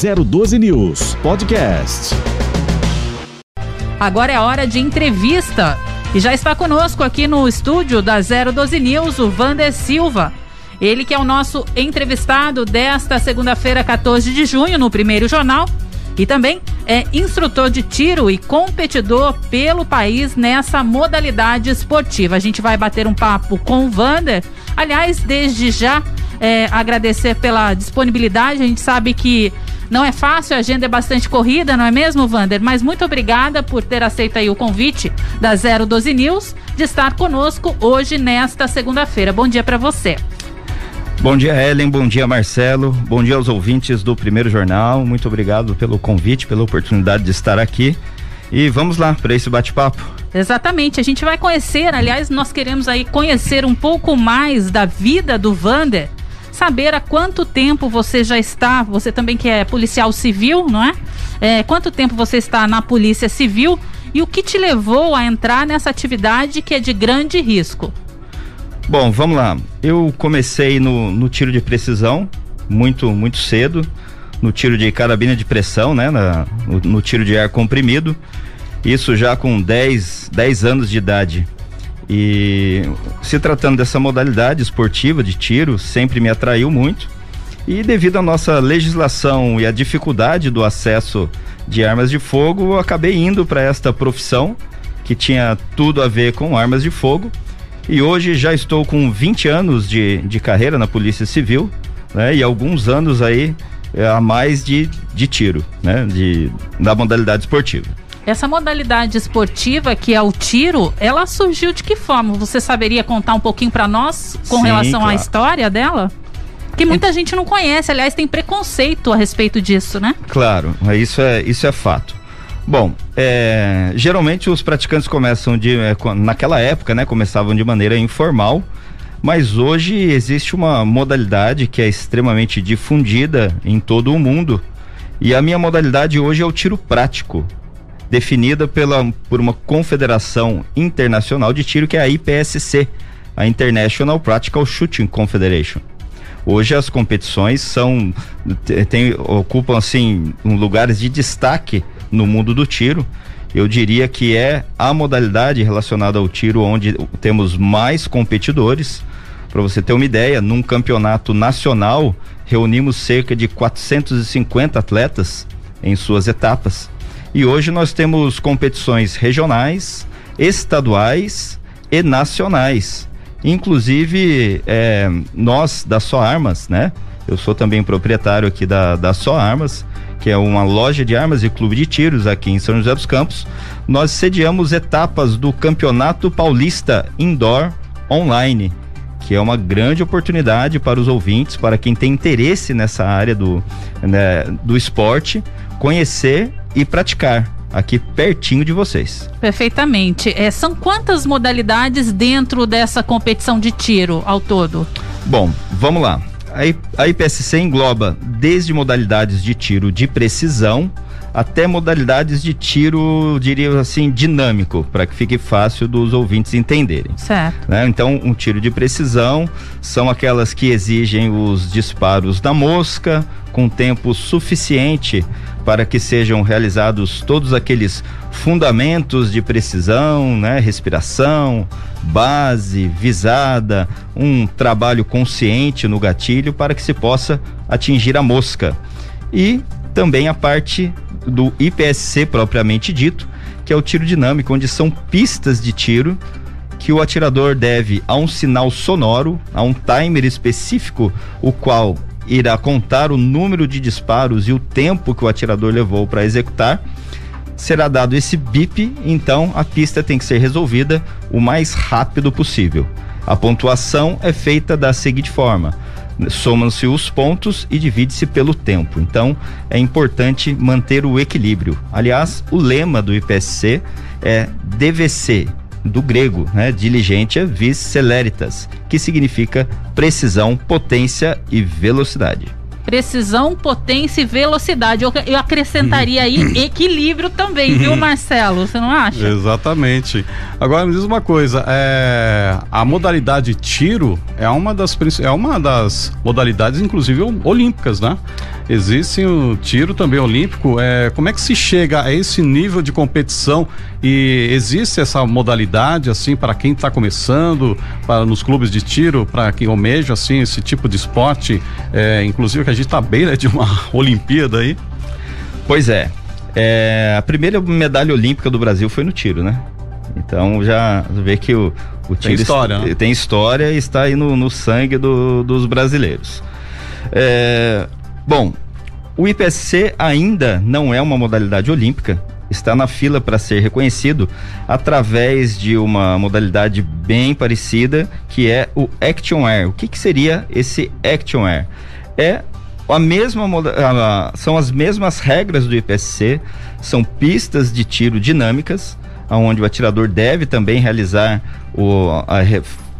012 News Podcast. Agora é hora de entrevista. E já está conosco aqui no estúdio da 012 News o Vander Silva. Ele que é o nosso entrevistado desta segunda-feira, 14 de junho, no primeiro jornal. E também é instrutor de tiro e competidor pelo país nessa modalidade esportiva. A gente vai bater um papo com o Vander. Aliás, desde já é, agradecer pela disponibilidade. A gente sabe que não é fácil, a agenda é bastante corrida, não é mesmo, Vander? Mas muito obrigada por ter aceito aí o convite da 012 News de estar conosco hoje nesta segunda-feira. Bom dia para você. Bom dia, Ellen. Bom dia, Marcelo. Bom dia aos ouvintes do Primeiro Jornal. Muito obrigado pelo convite, pela oportunidade de estar aqui. E vamos lá para esse bate-papo. Exatamente. A gente vai conhecer, aliás, nós queremos aí conhecer um pouco mais da vida do Vander saber há quanto tempo você já está, você também que é policial civil, não é? é quanto tempo você está na Polícia Civil e o que te levou a entrar nessa atividade que é de grande risco? Bom, vamos lá. Eu comecei no, no tiro de precisão muito, muito cedo, no tiro de carabina de pressão, né? Na, no, no tiro de ar comprimido. Isso já com 10, 10 anos de idade. E se tratando dessa modalidade esportiva de tiro, sempre me atraiu muito. E devido à nossa legislação e à dificuldade do acesso de armas de fogo, eu acabei indo para esta profissão que tinha tudo a ver com armas de fogo. E hoje já estou com 20 anos de, de carreira na Polícia Civil, né? E alguns anos aí é, a mais de, de tiro, né? De, da modalidade esportiva. Essa modalidade esportiva, que é o tiro, ela surgiu de que forma? Você saberia contar um pouquinho para nós com Sim, relação claro. à história dela? Que muita é. gente não conhece, aliás, tem preconceito a respeito disso, né? Claro, isso é, isso é fato. Bom, é, geralmente os praticantes começam de. É, naquela época, né? Começavam de maneira informal, mas hoje existe uma modalidade que é extremamente difundida em todo o mundo. E a minha modalidade hoje é o tiro prático definida pela, por uma confederação internacional de tiro que é a IPSC, a International Practical Shooting Confederation. Hoje as competições são tem, ocupam assim lugares de destaque no mundo do tiro. Eu diria que é a modalidade relacionada ao tiro onde temos mais competidores. Para você ter uma ideia, num campeonato nacional reunimos cerca de 450 atletas em suas etapas. E hoje nós temos competições regionais, estaduais e nacionais. Inclusive, é, nós da Só Armas, né? Eu sou também proprietário aqui da, da Só Armas, que é uma loja de armas e clube de tiros aqui em São José dos Campos. Nós sediamos etapas do Campeonato Paulista Indoor Online, que é uma grande oportunidade para os ouvintes, para quem tem interesse nessa área do, né, do esporte, conhecer e praticar aqui pertinho de vocês. Perfeitamente. É, são quantas modalidades dentro dessa competição de tiro ao todo? Bom, vamos lá. A IPSC engloba desde modalidades de tiro de precisão até modalidades de tiro, diria assim, dinâmico, para que fique fácil dos ouvintes entenderem. Certo. Né? Então, um tiro de precisão são aquelas que exigem os disparos da mosca com tempo suficiente para que sejam realizados todos aqueles fundamentos de precisão, né? Respiração, base, visada, um trabalho consciente no gatilho para que se possa atingir a mosca. E também a parte do IPSC propriamente dito, que é o tiro dinâmico, onde são pistas de tiro que o atirador deve a um sinal sonoro, a um timer específico, o qual irá contar o número de disparos e o tempo que o atirador levou para executar. Será dado esse bip, então a pista tem que ser resolvida o mais rápido possível. A pontuação é feita da seguinte forma: somam-se os pontos e divide-se pelo tempo. Então, é importante manter o equilíbrio. Aliás, o lema do IPSC é DVC, do grego, né? Diligentia vis celeritas, que significa precisão, potência e velocidade. Precisão, potência e velocidade. Eu, eu acrescentaria aí equilíbrio também, viu, Marcelo? Você não acha? Exatamente. Agora me diz uma coisa, é, a modalidade tiro é uma das é uma das modalidades, inclusive olímpicas, né? Existe o tiro também olímpico. É, como é que se chega a esse nível de competição e existe essa modalidade assim para quem está começando, para nos clubes de tiro, para quem almeja assim esse tipo de esporte, é, inclusive que a gente está bem né, de uma Olimpíada aí? Pois é, é, a primeira medalha olímpica do Brasil foi no tiro, né? Então já vê que o, o tiro tem história, né? tem história e está aí no, no sangue do, dos brasileiros. É, bom, o IPSC ainda não é uma modalidade olímpica, está na fila para ser reconhecido através de uma modalidade bem parecida que é o Action Air. O que, que seria esse Action Air? É a mesma são as mesmas regras do IPSC, são pistas de tiro dinâmicas, onde o atirador deve também realizar o a,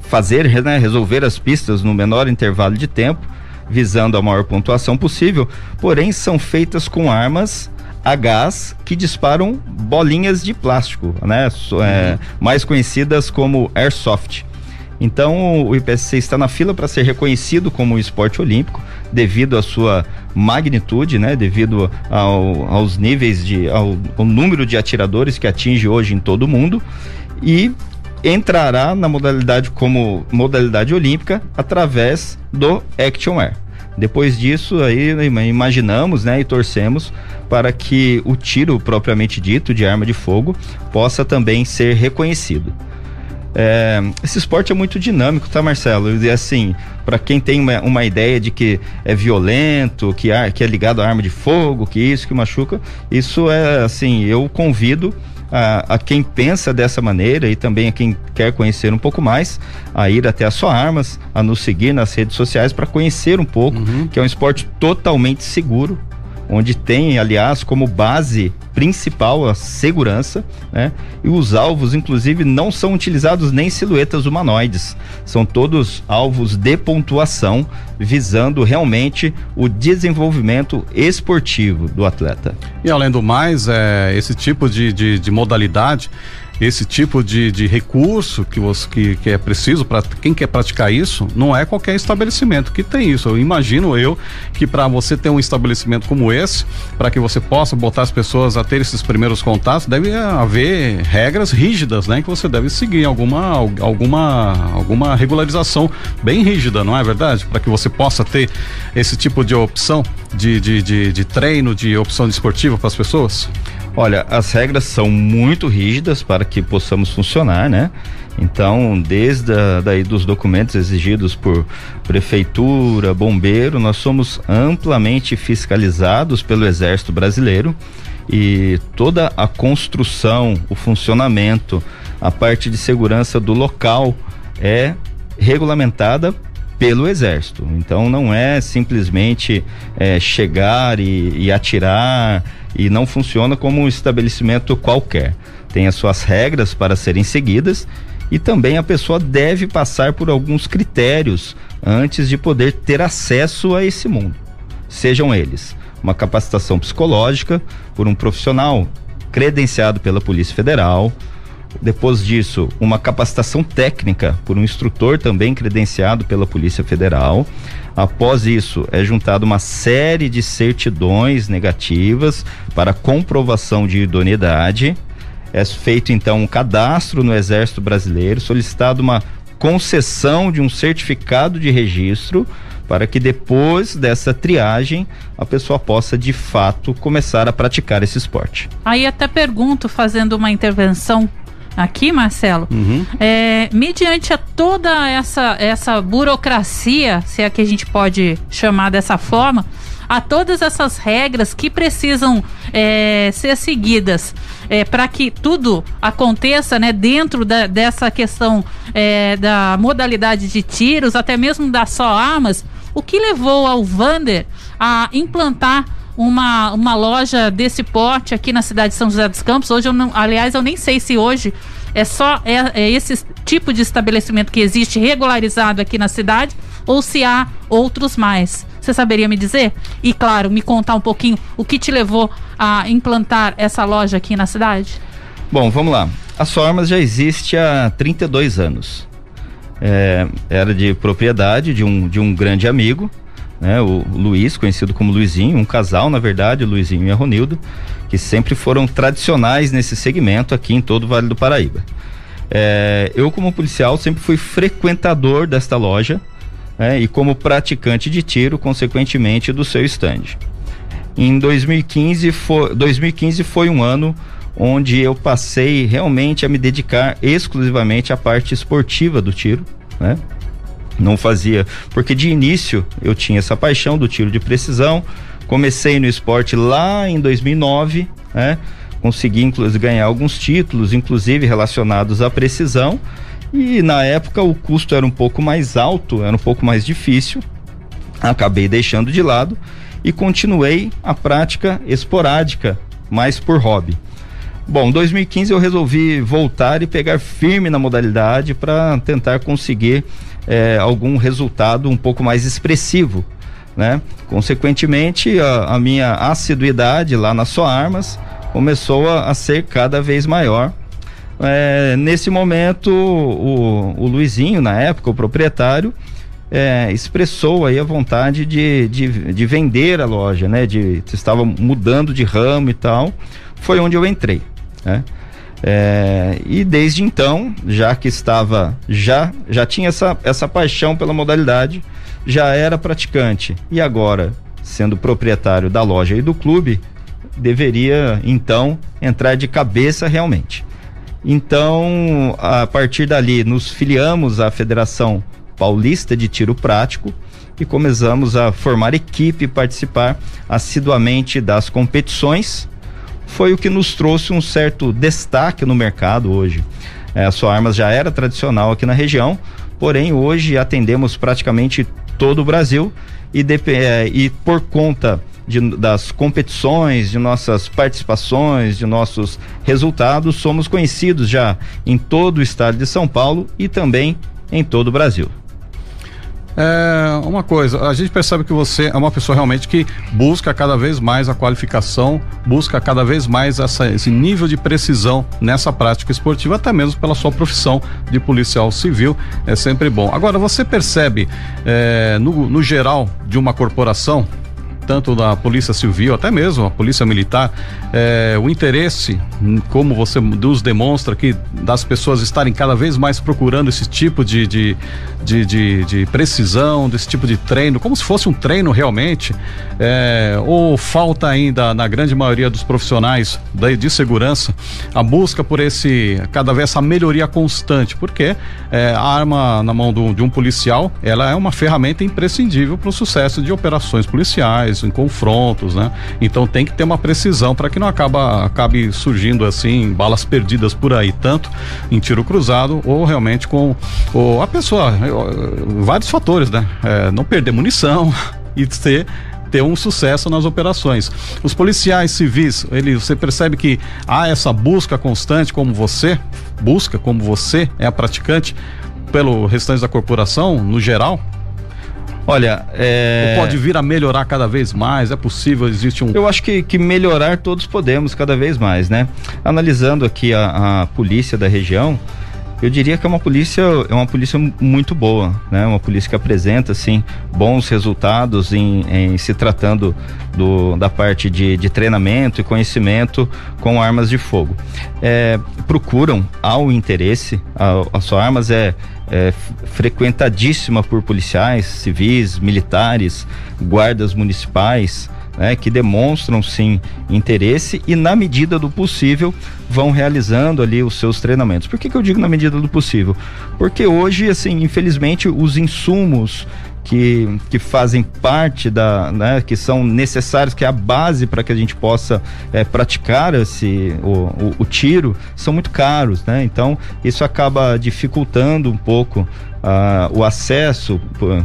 fazer, né, resolver as pistas no menor intervalo de tempo, visando a maior pontuação possível, porém são feitas com armas a gás que disparam bolinhas de plástico, né? É, uhum. mais conhecidas como airsoft. Então o IPSC está na fila para ser reconhecido como esporte olímpico devido à sua magnitude, né? Devido ao, aos níveis de ao, ao número de atiradores que atinge hoje em todo o mundo e entrará na modalidade como modalidade olímpica através do Action Air. Depois disso, aí imaginamos, né, e torcemos para que o tiro propriamente dito de arma de fogo possa também ser reconhecido. É, esse esporte é muito dinâmico, tá, Marcelo? E assim, para quem tem uma, uma, ideia de que é violento, que, é, que é ligado à arma de fogo, que isso, que machuca, isso é assim, eu convido a, a, quem pensa dessa maneira e também a quem quer conhecer um pouco mais, a ir até a sua armas, a nos seguir nas redes sociais para conhecer um pouco, uhum. que é um esporte totalmente seguro, onde tem, aliás, como base principal a segurança, né? E os alvos, inclusive, não são utilizados nem silhuetas humanoides, são todos alvos de pontuação, visando realmente o desenvolvimento esportivo do atleta. E além do mais, é, esse tipo de, de, de modalidade esse tipo de, de recurso que, você, que, que é preciso para quem quer praticar isso, não é qualquer estabelecimento que tem isso. Eu imagino eu que para você ter um estabelecimento como esse, para que você possa botar as pessoas a ter esses primeiros contatos, deve haver regras rígidas, né? Que você deve seguir alguma, alguma, alguma regularização bem rígida, não é verdade? Para que você possa ter esse tipo de opção de, de, de, de treino, de opção esportiva para as pessoas? Olha, as regras são muito rígidas para que possamos funcionar, né? Então, desde a, daí dos documentos exigidos por prefeitura, bombeiro, nós somos amplamente fiscalizados pelo Exército Brasileiro e toda a construção, o funcionamento, a parte de segurança do local é regulamentada pelo exército. Então não é simplesmente é, chegar e, e, atirar e não funciona como um estabelecimento qualquer. Tem as suas regras para serem seguidas e também a pessoa deve passar por alguns critérios antes de poder ter acesso a esse mundo. Sejam eles uma capacitação psicológica por um profissional credenciado pela Polícia Federal, depois disso, uma capacitação técnica por um instrutor também credenciado pela Polícia Federal. Após isso, é juntada uma série de certidões negativas para comprovação de idoneidade. É feito então um cadastro no Exército Brasileiro, solicitado uma concessão de um certificado de registro para que depois dessa triagem a pessoa possa de fato começar a praticar esse esporte. Aí até pergunto, fazendo uma intervenção aqui, Marcelo, uhum. é, mediante a toda essa, essa burocracia, se é que a gente pode chamar dessa forma, a todas essas regras que precisam é, ser seguidas é, para que tudo aconteça né, dentro da, dessa questão é, da modalidade de tiros, até mesmo das só armas, o que levou ao Vander a implantar uma, uma loja desse porte aqui na cidade de São José dos Campos. Hoje, eu não, aliás, eu nem sei se hoje é só é, é esse tipo de estabelecimento que existe regularizado aqui na cidade ou se há outros mais. Você saberia me dizer? E claro, me contar um pouquinho o que te levou a implantar essa loja aqui na cidade? Bom, vamos lá. A Sormas já existe há 32 anos. É, era de propriedade de um, de um grande amigo né? O Luiz, conhecido como Luizinho, um casal, na verdade, Luizinho e a Ronildo, que sempre foram tradicionais nesse segmento aqui em todo o Vale do Paraíba. É, eu, como policial, sempre fui frequentador desta loja né? e como praticante de tiro, consequentemente, do seu estande. Em 2015 foi, 2015 foi um ano onde eu passei realmente a me dedicar exclusivamente à parte esportiva do tiro, né? Não fazia, porque de início eu tinha essa paixão do tiro de precisão. Comecei no esporte lá em 2009, né? Consegui inclusive ganhar alguns títulos, inclusive relacionados à precisão. E na época o custo era um pouco mais alto, era um pouco mais difícil. Acabei deixando de lado e continuei a prática esporádica, mais por hobby. Bom, 2015 eu resolvi voltar e pegar firme na modalidade para tentar conseguir é, algum resultado um pouco mais expressivo, né? Consequentemente, a, a minha assiduidade lá nas sua armas começou a, a ser cada vez maior. É, nesse momento, o, o Luizinho, na época, o proprietário, é, expressou aí a vontade de, de, de, vender a loja, né? De estava mudando de ramo e tal. Foi onde eu entrei, né? É, e desde então, já que estava, já, já tinha essa, essa paixão pela modalidade, já era praticante e agora, sendo proprietário da loja e do clube, deveria então entrar de cabeça realmente. Então, a partir dali, nos filiamos à Federação Paulista de Tiro Prático e começamos a formar equipe e participar assiduamente das competições foi o que nos trouxe um certo destaque no mercado hoje. É, a sua armas já era tradicional aqui na região, porém hoje atendemos praticamente todo o Brasil e, de, é, e por conta de, das competições, de nossas participações, de nossos resultados, somos conhecidos já em todo o estado de São Paulo e também em todo o Brasil. É, uma coisa, a gente percebe que você é uma pessoa realmente que busca cada vez mais a qualificação, busca cada vez mais essa, esse nível de precisão nessa prática esportiva, até mesmo pela sua profissão de policial civil, é sempre bom. Agora, você percebe, é, no, no geral de uma corporação, tanto da Polícia Civil, até mesmo a Polícia Militar, é, o interesse, como você nos demonstra aqui, das pessoas estarem cada vez mais procurando esse tipo de, de, de, de, de precisão, desse tipo de treino, como se fosse um treino realmente, é, ou falta ainda, na grande maioria dos profissionais de, de segurança, a busca por esse, cada vez essa melhoria constante, porque é, a arma na mão do, de um policial, ela é uma ferramenta imprescindível para o sucesso de operações policiais, em confrontos, né? Então tem que ter uma precisão para que não acaba, acabe surgindo assim balas perdidas por aí, tanto em tiro cruzado ou realmente com ou a pessoa, vários fatores, né? É, não perder munição e ter ter um sucesso nas operações. Os policiais civis, ele, você percebe que há essa busca constante, como você busca, como você é a praticante, pelo restante da corporação, no geral? Olha, é... Ou pode vir a melhorar cada vez mais? É possível? Existe um. Eu acho que, que melhorar todos podemos cada vez mais, né? Analisando aqui a, a polícia da região, eu diria que é uma polícia é uma polícia muito boa, né? Uma polícia que apresenta assim bons resultados em, em se tratando do, da parte de, de, treinamento e conhecimento com armas de fogo. É, procuram ao interesse, a, sua armas é é, frequentadíssima por policiais, civis, militares, guardas municipais, né, que demonstram sim interesse e na medida do possível vão realizando ali os seus treinamentos. Por que, que eu digo na medida do possível? Porque hoje, assim, infelizmente, os insumos que, que fazem parte da, né, que são necessários, que é a base para que a gente possa é, praticar esse, o, o, o, tiro, são muito caros, né? Então, isso acaba dificultando um pouco uh, o acesso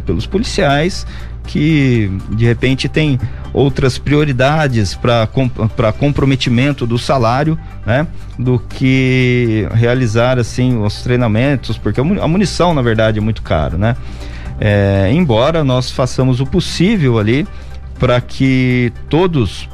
pelos policiais que de repente tem outras prioridades para para comprometimento do salário, né, do que realizar assim os treinamentos, porque a munição na verdade é muito caro, né? É, embora nós façamos o possível ali para que todos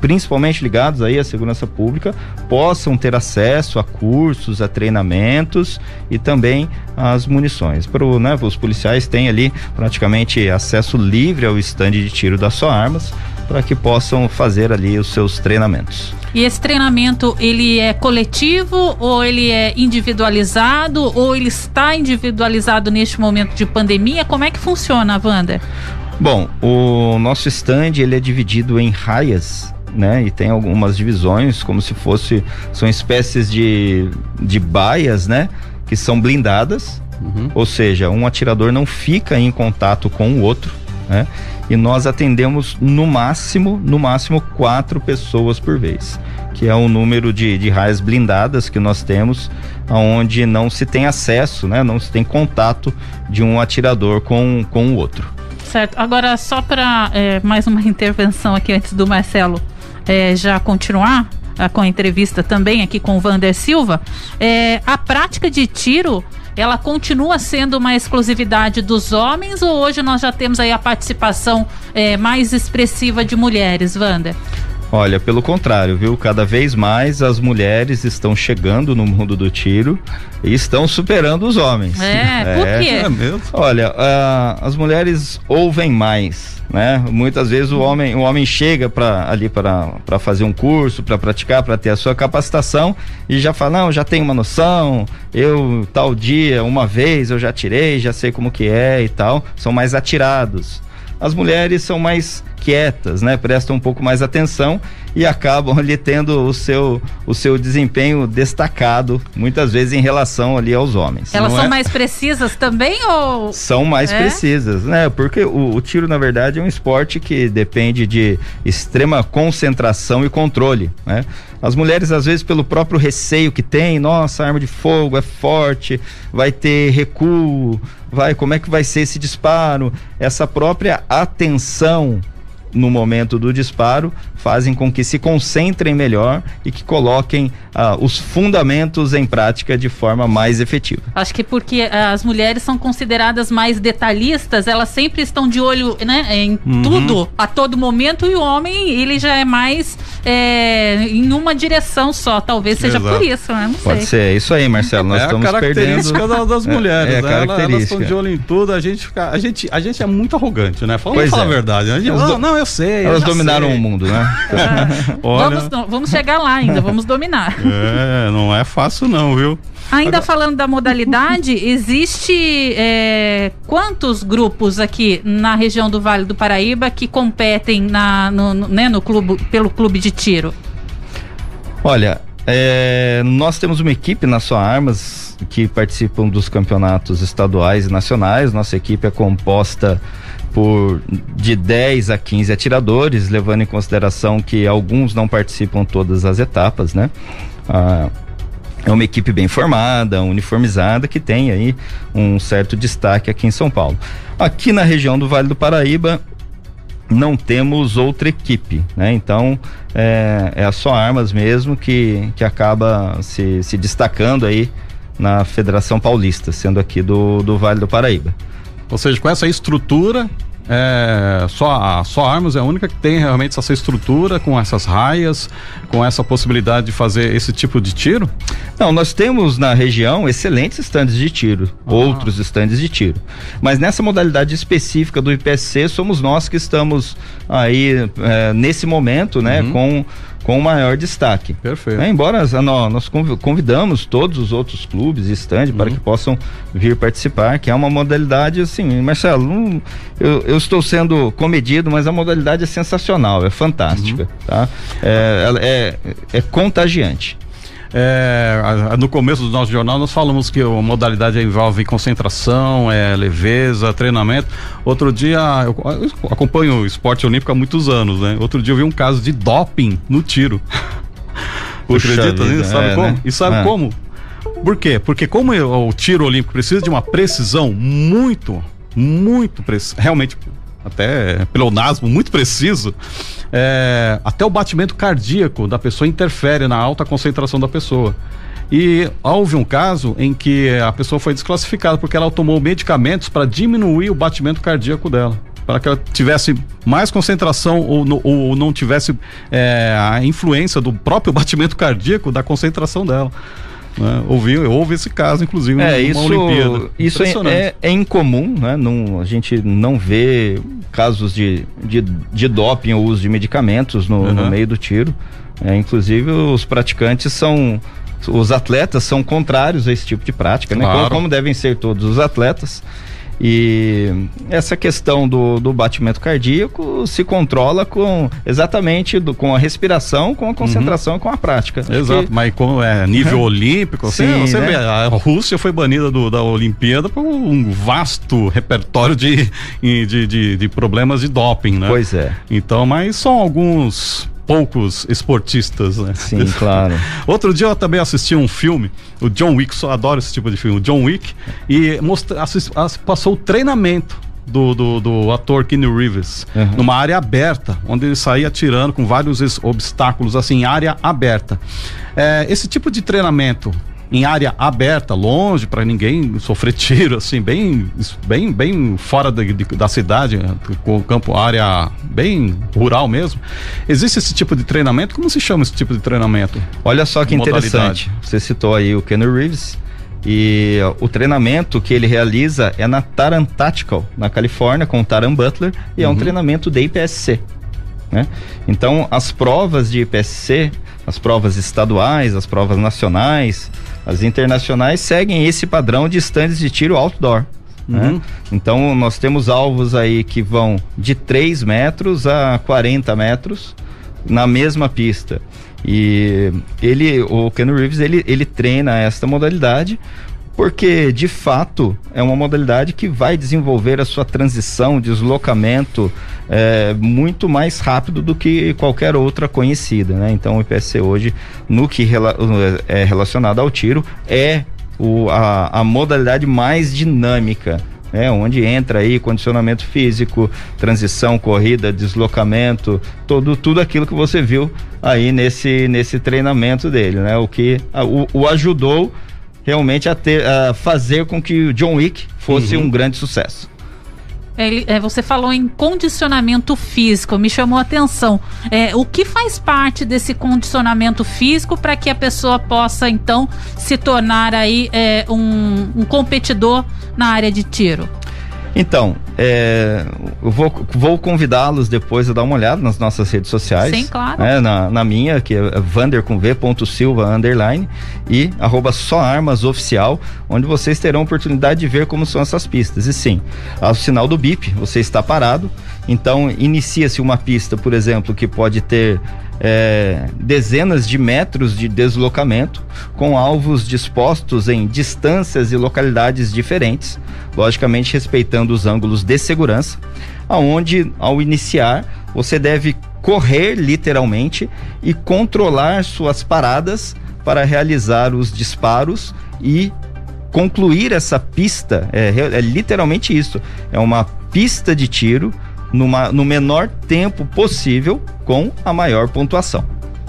principalmente ligados aí à segurança pública, possam ter acesso a cursos, a treinamentos e também às munições. Pro, né, os policiais têm ali praticamente acesso livre ao estande de tiro das suas armas para que possam fazer ali os seus treinamentos. E esse treinamento, ele é coletivo ou ele é individualizado ou ele está individualizado neste momento de pandemia? Como é que funciona, Wanda? Bom, o nosso stand ele é dividido em raias né? E tem algumas divisões, como se fosse são espécies de, de baias, né? Que são blindadas, uhum. ou seja, um atirador não fica em contato com o outro, né? E nós atendemos no máximo, no máximo quatro pessoas por vez, que é o número de, de raias blindadas que nós temos, onde não se tem acesso, né? Não se tem contato de um atirador com, com o outro. Certo. Agora, só para é, mais uma intervenção aqui antes do Marcelo é, já continuar a, com a entrevista também aqui com o Vander Silva, é, a prática de tiro ela continua sendo uma exclusividade dos homens ou hoje nós já temos aí a participação é, mais expressiva de mulheres, Wander? Olha, pelo contrário, viu? Cada vez mais as mulheres estão chegando no mundo do tiro e estão superando os homens. É, é. por quê? É mesmo? Olha, uh, as mulheres ouvem mais, né? Muitas vezes o homem, o homem chega para ali para fazer um curso, para praticar, para ter a sua capacitação e já fala: "Não, já tenho uma noção, eu tal dia, uma vez eu já tirei, já sei como que é e tal". São mais atirados. As mulheres são mais quietas, né? Prestam um pouco mais atenção e acabam ali tendo o seu, o seu desempenho destacado, muitas vezes em relação ali aos homens. Elas são é? mais precisas também ou são mais é? precisas, né? Porque o, o, tiro na verdade é um esporte que depende de extrema concentração e controle, né? As mulheres às vezes pelo próprio receio que tem, nossa, arma de fogo é forte, vai ter recuo, vai, como é que vai ser esse disparo? Essa própria atenção no momento do disparo fazem com que se concentrem melhor e que coloquem ah, os fundamentos em prática de forma mais efetiva. Acho que porque ah, as mulheres são consideradas mais detalhistas, elas sempre estão de olho né, em uhum. tudo a todo momento e o homem ele já é mais é, em uma direção só, talvez seja Exato. por isso, né? Não Pode sei. ser, é isso aí, Marcelo. Nós é estamos a característica perdendo... das mulheres, é, é né? Elas estão de olho em tudo, a gente fica, a gente, a gente é muito arrogante, né? Vamos falar é. a verdade. A gente, oh, não, eu sei. Elas dominaram sei. o mundo, né? Olha... vamos, vamos chegar lá ainda, vamos dominar. É, não é fácil não, viu? Ainda Agora... falando da modalidade, existe é, quantos grupos aqui na região do Vale do Paraíba que competem na, no, no, né, no clube, pelo clube de tiro? Olha, é, nós temos uma equipe na sua armas que participam dos campeonatos estaduais e nacionais. Nossa equipe é composta por de 10 a 15 atiradores, levando em consideração que alguns não participam todas as etapas, né? Ah, é uma equipe bem formada, uniformizada, que tem aí um certo destaque aqui em São Paulo. Aqui na região do Vale do Paraíba, não temos outra equipe, né? Então é, é só armas mesmo que, que acaba se, se destacando aí na Federação Paulista, sendo aqui do, do Vale do Paraíba. Ou seja, com essa estrutura, é, só, só Armas é a única que tem realmente essa estrutura, com essas raias, com essa possibilidade de fazer esse tipo de tiro? Não, nós temos na região excelentes estandes de tiro, ah. outros estandes de tiro. Mas nessa modalidade específica do IPSC, somos nós que estamos aí é, nesse momento, né, uhum. com com maior destaque. Perfeito. É, embora nós convidamos todos os outros clubes e stand uhum. para que possam vir participar, que é uma modalidade assim, Marcelo, não, eu, eu, estou sendo comedido, mas a modalidade é sensacional, é fantástica, uhum. tá? É, é, é contagiante. É, no começo do nosso jornal nós falamos que a modalidade envolve concentração, é, leveza, treinamento. Outro dia, eu, acompanho o esporte olímpico há muitos anos, né? Outro dia eu vi um caso de doping no tiro. Puxa acredita nisso? Sabe é, como? Né? E sabe é. como? Por quê? Porque como o tiro olímpico precisa de uma precisão muito, muito, realmente até pleonasmo muito preciso, é, até o batimento cardíaco da pessoa interfere na alta concentração da pessoa. E houve um caso em que a pessoa foi desclassificada porque ela tomou medicamentos para diminuir o batimento cardíaco dela para que ela tivesse mais concentração ou, no, ou não tivesse é, a influência do próprio batimento cardíaco da concentração dela. Né? Ouvi, houve esse caso, inclusive, é, isso, Olimpíada. Isso é, é, é, incomum, né? Não, a gente não vê casos de, de, de doping ou uso de medicamentos no, uhum. no meio do tiro. É, inclusive, os praticantes são. Os atletas são contrários a esse tipo de prática, né? Como, como devem ser todos os atletas. E essa questão do, do batimento cardíaco se controla com exatamente do, com a respiração, com a concentração uhum. e com a prática. Exato, que... mas como é nível uhum. olímpico, assim, Sim, você né? vê, a Rússia foi banida do, da Olimpíada por um vasto repertório de, de, de, de problemas de doping, né? Pois é. Então, mas são alguns poucos esportistas, né? Sim, claro. Outro dia eu também assisti um filme, o John Wick, só adoro esse tipo de filme, o John Wick, e mostra, assist, passou o treinamento do, do, do, ator Keanu Reeves uhum. numa área aberta, onde ele saía atirando com vários obstáculos, assim, área aberta. É, esse tipo de treinamento em área aberta, longe, para ninguém sofrer tiro, assim, bem, bem, bem fora de, da cidade, com o campo, área bem rural mesmo. Existe esse tipo de treinamento? Como se chama esse tipo de treinamento? Olha só que interessante. Você citou aí o Ken Reeves. E o treinamento que ele realiza é na Taran Tactical, na Califórnia, com o Taran Butler, e uhum. é um uhum. treinamento de IPSC. Né? Então, as provas de IPSC, as provas estaduais, as provas nacionais, as internacionais seguem esse padrão de estandes de tiro outdoor. Né? Uhum. Né? Então nós temos alvos aí que vão de 3 metros a 40 metros na mesma pista. E ele, o Ken Reeves, ele, ele treina esta modalidade porque de fato é uma modalidade que vai desenvolver a sua transição, deslocamento é, muito mais rápido do que qualquer outra conhecida, né? Então o IPSC hoje, no que rela é relacionado ao tiro, é o, a, a modalidade mais dinâmica é, onde entra aí condicionamento físico, transição, corrida, deslocamento, todo, tudo aquilo que você viu aí nesse, nesse treinamento dele, né? O que a, o, o ajudou realmente a, ter, a fazer com que o John Wick fosse uhum. um grande sucesso. Ele, é, você falou em condicionamento físico, me chamou a atenção. É, o que faz parte desse condicionamento físico para que a pessoa possa então se tornar aí é, um, um competidor na área de tiro? Então, é, eu vou, vou convidá-los depois a dar uma olhada nas nossas redes sociais. Sim, claro. Né, na, na, minha, que é Vander com V, ponto Silva, underline, e arroba só armas oficial, onde vocês terão oportunidade de ver como são essas pistas. E sim, ao sinal do BIP, você está parado, então inicia-se uma pista, por exemplo, que pode ter é, dezenas de metros de deslocamento, com alvos dispostos em distâncias e localidades diferentes, logicamente respeitando os ângulos de segurança, aonde ao iniciar você deve correr literalmente e controlar suas paradas para realizar os disparos e concluir essa pista. É, é literalmente isso. É uma pista de tiro numa, no menor tempo possível com a maior pontuação.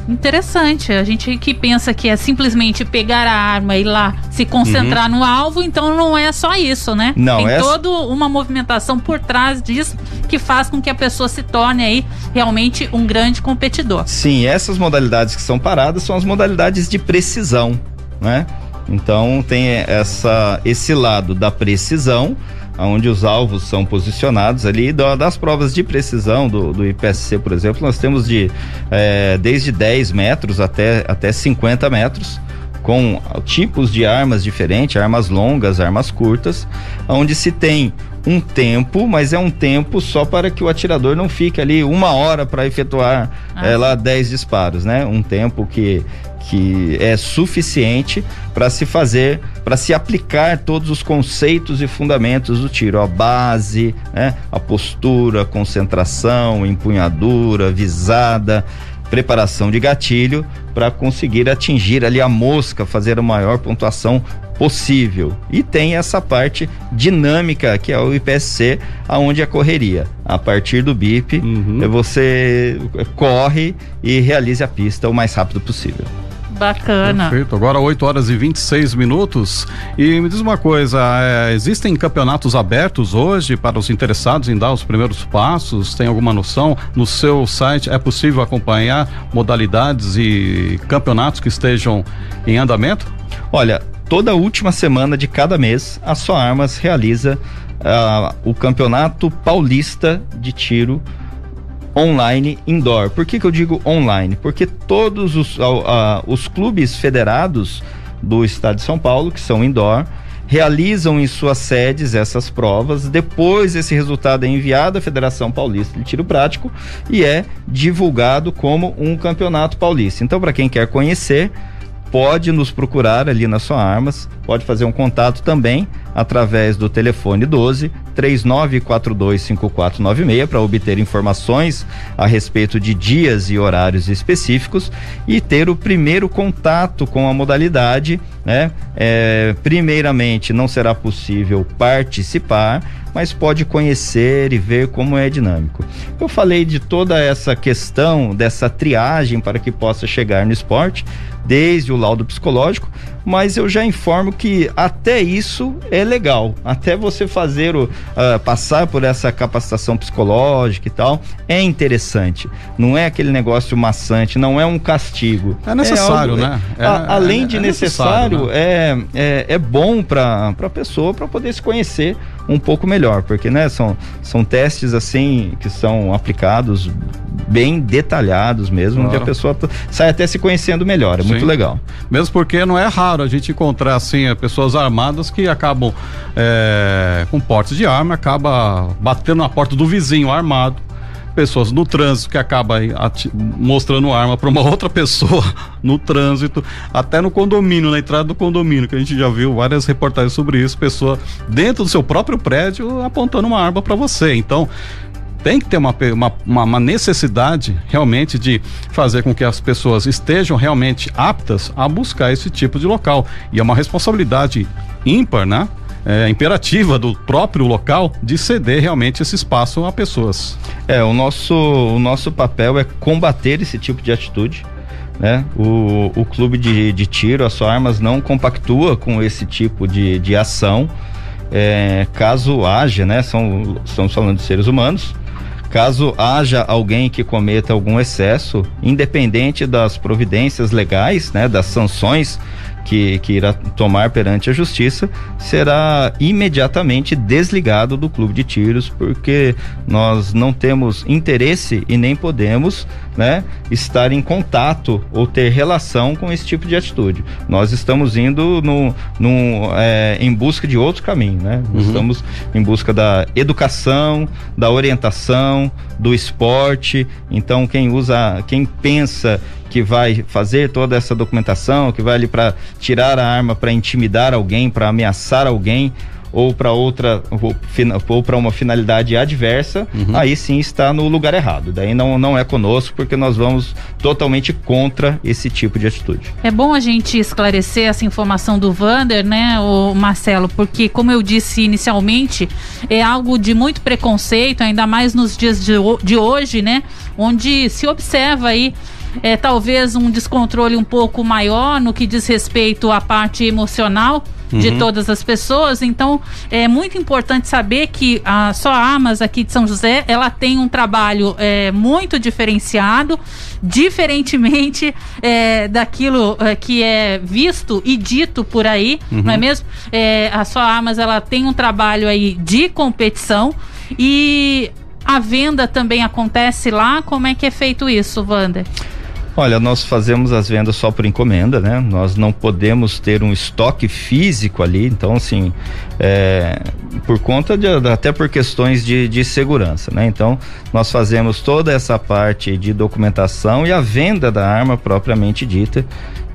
Interessante. A gente que pensa que é simplesmente pegar a arma e ir lá se concentrar uhum. no alvo, então não é só isso, né? Não, Tem essa... toda uma movimentação por trás disso que faz com que a pessoa se torne aí realmente um grande competidor. Sim, essas modalidades que são paradas são as modalidades de precisão, né? Então tem essa esse lado da precisão onde os alvos são posicionados ali. Das provas de precisão do, do IPSC, por exemplo, nós temos de é, desde 10 metros até, até 50 metros com tipos de armas diferentes, armas longas, armas curtas, onde se tem um tempo, mas é um tempo só para que o atirador não fique ali uma hora para efetuar ah, é, lá 10 disparos, né? Um tempo que que é suficiente para se fazer, para se aplicar todos os conceitos e fundamentos do tiro, a base, né? a postura, concentração, empunhadura, visada, preparação de gatilho para conseguir atingir ali a mosca, fazer a maior pontuação possível. E tem essa parte dinâmica que é o IPSC, aonde a correria. A partir do BIP, uhum. você corre e realize a pista o mais rápido possível. Bacana. Perfeito. Agora 8 horas e 26 minutos. E me diz uma coisa: é, existem campeonatos abertos hoje para os interessados em dar os primeiros passos? Tem alguma noção? No seu site é possível acompanhar modalidades e campeonatos que estejam em andamento? Olha, toda última semana de cada mês, a Só Armas realiza uh, o Campeonato Paulista de Tiro online indoor. Por que, que eu digo online? Porque todos os, uh, uh, os clubes federados do estado de São Paulo, que são indoor, realizam em suas sedes essas provas. Depois, esse resultado é enviado à Federação Paulista de Tiro Prático e é divulgado como um campeonato paulista. Então, para quem quer conhecer, pode nos procurar ali na sua armas, pode fazer um contato também através do telefone 12 39425496 para obter informações a respeito de dias e horários específicos e ter o primeiro contato com a modalidade, né? É, primeiramente não será possível participar, mas pode conhecer e ver como é dinâmico. Eu falei de toda essa questão dessa triagem para que possa chegar no esporte, desde o laudo psicológico, mas eu já informo que até isso é legal. Até você fazer o uh, passar por essa capacitação psicológica e tal, é interessante. Não é aquele negócio maçante, não é um castigo. É necessário, é algo, né? É, a, além de é necessário, necessário né? é, é, é bom para a pessoa para poder se conhecer um pouco melhor, porque né, são, são testes assim que são aplicados bem detalhados mesmo, claro. onde a pessoa sai até se conhecendo melhor. É Sim. muito legal. Mesmo porque não é raro a gente encontrar assim pessoas armadas que acabam é, com portes de arma, acaba batendo na porta do vizinho armado pessoas no trânsito que acaba mostrando arma para uma outra pessoa no trânsito, até no condomínio, na entrada do condomínio, que a gente já viu várias reportagens sobre isso, pessoa dentro do seu próprio prédio apontando uma arma para você. Então, tem que ter uma, uma, uma, necessidade realmente de fazer com que as pessoas estejam realmente aptas a buscar esse tipo de local. E é uma responsabilidade ímpar, né? É, imperativa do próprio local de ceder realmente esse espaço a pessoas. É, o nosso, o nosso papel é combater esse tipo de atitude. Né? O, o clube de, de tiro, a sua armas não compactua com esse tipo de, de ação. É, caso haja, né? São, estamos falando de seres humanos. Caso haja alguém que cometa algum excesso, independente das providências legais, né, das sanções que, que irá tomar perante a justiça será imediatamente desligado do clube de tiros, porque nós não temos interesse e nem podemos né, estar em contato ou ter relação com esse tipo de atitude. Nós estamos indo no, no, é, em busca de outro caminho, né? Uhum. Estamos em busca da educação, da orientação, do esporte. Então, quem usa, quem pensa que vai fazer toda essa documentação, que vai ali para tirar a arma para intimidar alguém, para ameaçar alguém, ou para outra ou para uma finalidade adversa, uhum. aí sim está no lugar errado. Daí não, não é conosco porque nós vamos totalmente contra esse tipo de atitude. É bom a gente esclarecer essa informação do Vander, né, o Marcelo, porque como eu disse inicialmente, é algo de muito preconceito, ainda mais nos dias de, de hoje, né, onde se observa aí é, talvez um descontrole um pouco maior no que diz respeito à parte emocional de uhum. todas as pessoas. Então, é muito importante saber que a Só Armas aqui de São José, ela tem um trabalho é, muito diferenciado, diferentemente é, daquilo é, que é visto e dito por aí, uhum. não é mesmo? É, a Só Armas, ela tem um trabalho aí de competição e a venda também acontece lá. Como é que é feito isso, Wander? Olha, nós fazemos as vendas só por encomenda, né? Nós não podemos ter um estoque físico ali, então assim, é, por conta de, até por questões de, de segurança, né? Então, nós fazemos toda essa parte de documentação e a venda da arma propriamente dita,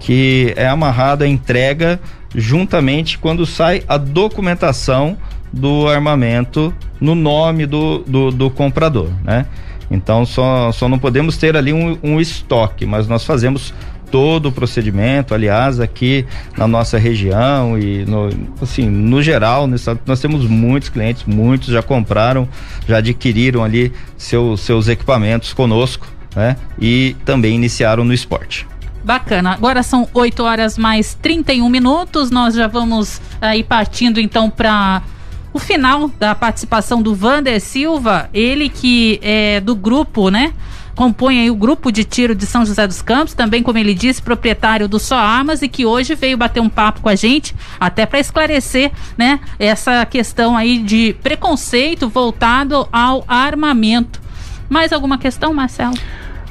que é amarrada à entrega juntamente quando sai a documentação do armamento no nome do, do, do comprador, né? Então só, só não podemos ter ali um, um estoque, mas nós fazemos todo o procedimento. Aliás, aqui na nossa região e no, assim, no geral, nós temos muitos clientes, muitos já compraram, já adquiriram ali seu, seus equipamentos conosco, né? E também iniciaram no esporte. Bacana. Agora são 8 horas mais 31 minutos. Nós já vamos aí partindo então para o final da participação do Vander Silva, ele que é do grupo, né? compõe o grupo de tiro de São José dos Campos, também, como ele disse, proprietário do Só Armas e que hoje veio bater um papo com a gente, até para esclarecer, né, essa questão aí de preconceito voltado ao armamento. Mais alguma questão, Marcelo?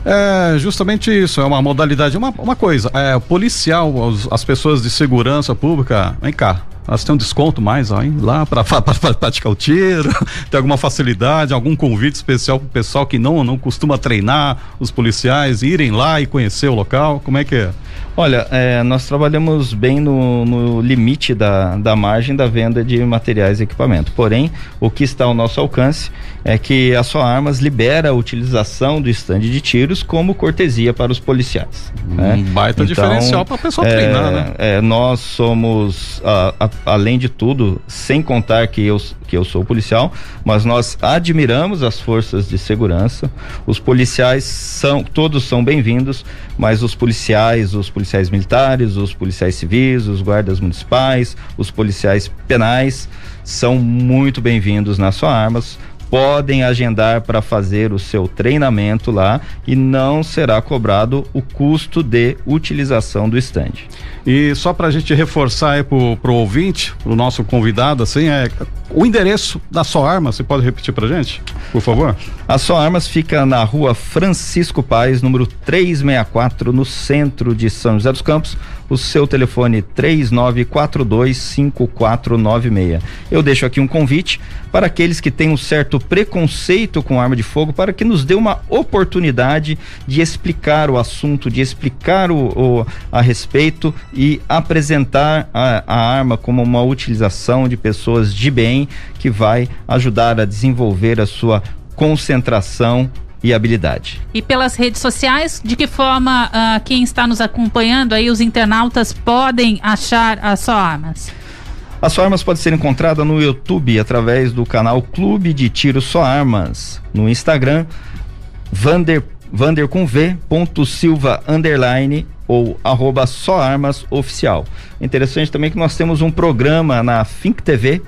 É justamente isso, é uma modalidade, uma, uma coisa, é policial, as pessoas de segurança pública, vem cá, elas têm um desconto mais ó, hein, lá para praticar o tiro, tem alguma facilidade, algum convite especial para o pessoal que não, não costuma treinar, os policiais irem lá e conhecer o local, como é que é? Olha, é, nós trabalhamos bem no, no, limite da, da margem da venda de materiais e equipamento. Porém, o que está ao nosso alcance é que a sua armas libera a utilização do estande de tiros como cortesia para os policiais. Um né? baita então, diferencial para a pessoa é, treinar, né? É, nós somos, a, a, além de tudo, sem contar que eu, que eu sou policial, mas nós admiramos as forças de segurança. Os policiais são, todos são bem-vindos, mas os policiais, os policiais militares, os policiais civis, os guardas municipais, os policiais penais são muito bem-vindos nas suas armas podem agendar para fazer o seu treinamento lá e não será cobrado o custo de utilização do estande. E só para a gente reforçar pro, pro ouvinte, pro nosso convidado, assim, é o endereço da Só Armas, você pode repetir pra gente, por favor? A Só Armas fica na rua Francisco Paz, número 364, no centro de São José dos Campos. O seu telefone 39425496. Eu deixo aqui um convite para aqueles que têm um certo preconceito com arma de fogo, para que nos dê uma oportunidade de explicar o assunto, de explicar o, o a respeito e apresentar a, a arma como uma utilização de pessoas de bem que vai ajudar a desenvolver a sua concentração e habilidade. E pelas redes sociais, de que forma uh, quem está nos acompanhando aí, os internautas, podem achar as suas armas? As suas armas podem ser encontradas no YouTube através do canal Clube de Tiro Só Armas, no Instagram, Vander, Vander com V, ponto Silva, underline, ou arroba só armas oficial. Interessante também que nós temos um programa na Fink TV,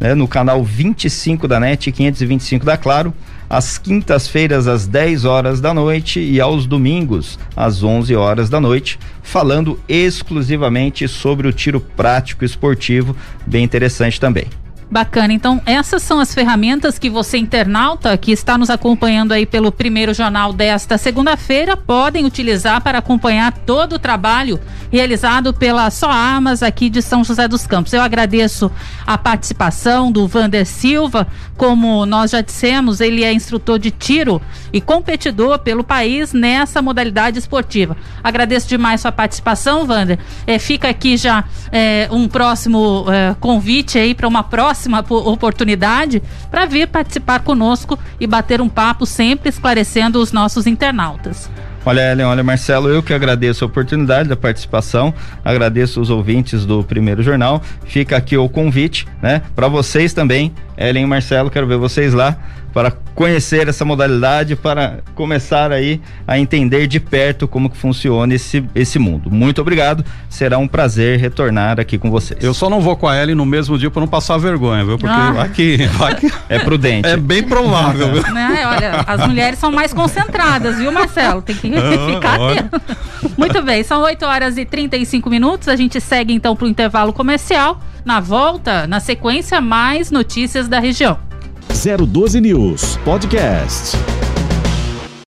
né, no canal 25 da NET 525 da Claro, às quintas-feiras às 10 horas da noite e aos domingos às 11 horas da noite, falando exclusivamente sobre o tiro prático esportivo, bem interessante também. Bacana. Então, essas são as ferramentas que você, internauta, que está nos acompanhando aí pelo primeiro jornal desta segunda-feira, podem utilizar para acompanhar todo o trabalho realizado pela Só Armas aqui de São José dos Campos. Eu agradeço a participação do Vander Silva. Como nós já dissemos, ele é instrutor de tiro e competidor pelo país nessa modalidade esportiva. Agradeço demais sua participação, Vander. É, fica aqui já é, um próximo é, convite aí para uma próxima próxima oportunidade para vir participar conosco e bater um papo sempre esclarecendo os nossos internautas. Olha, Ellen, olha, Marcelo, eu que agradeço a oportunidade da participação, agradeço os ouvintes do primeiro jornal. Fica aqui o convite, né? Para vocês também, Ellen e Marcelo, quero ver vocês lá para conhecer essa modalidade, para começar aí a entender de perto como que funciona esse, esse mundo. Muito obrigado, será um prazer retornar aqui com vocês. Eu só não vou com a Ellen no mesmo dia para não passar vergonha, viu? Porque ah. aqui, aqui é prudente. É bem provável, viu? Né? Olha, as mulheres são mais concentradas, viu, Marcelo? Tem que ah, ficar atento. Muito bem, são 8 horas e 35 minutos, a gente segue então para o intervalo comercial. Na volta, na sequência, mais notícias da região. 012 News Podcast.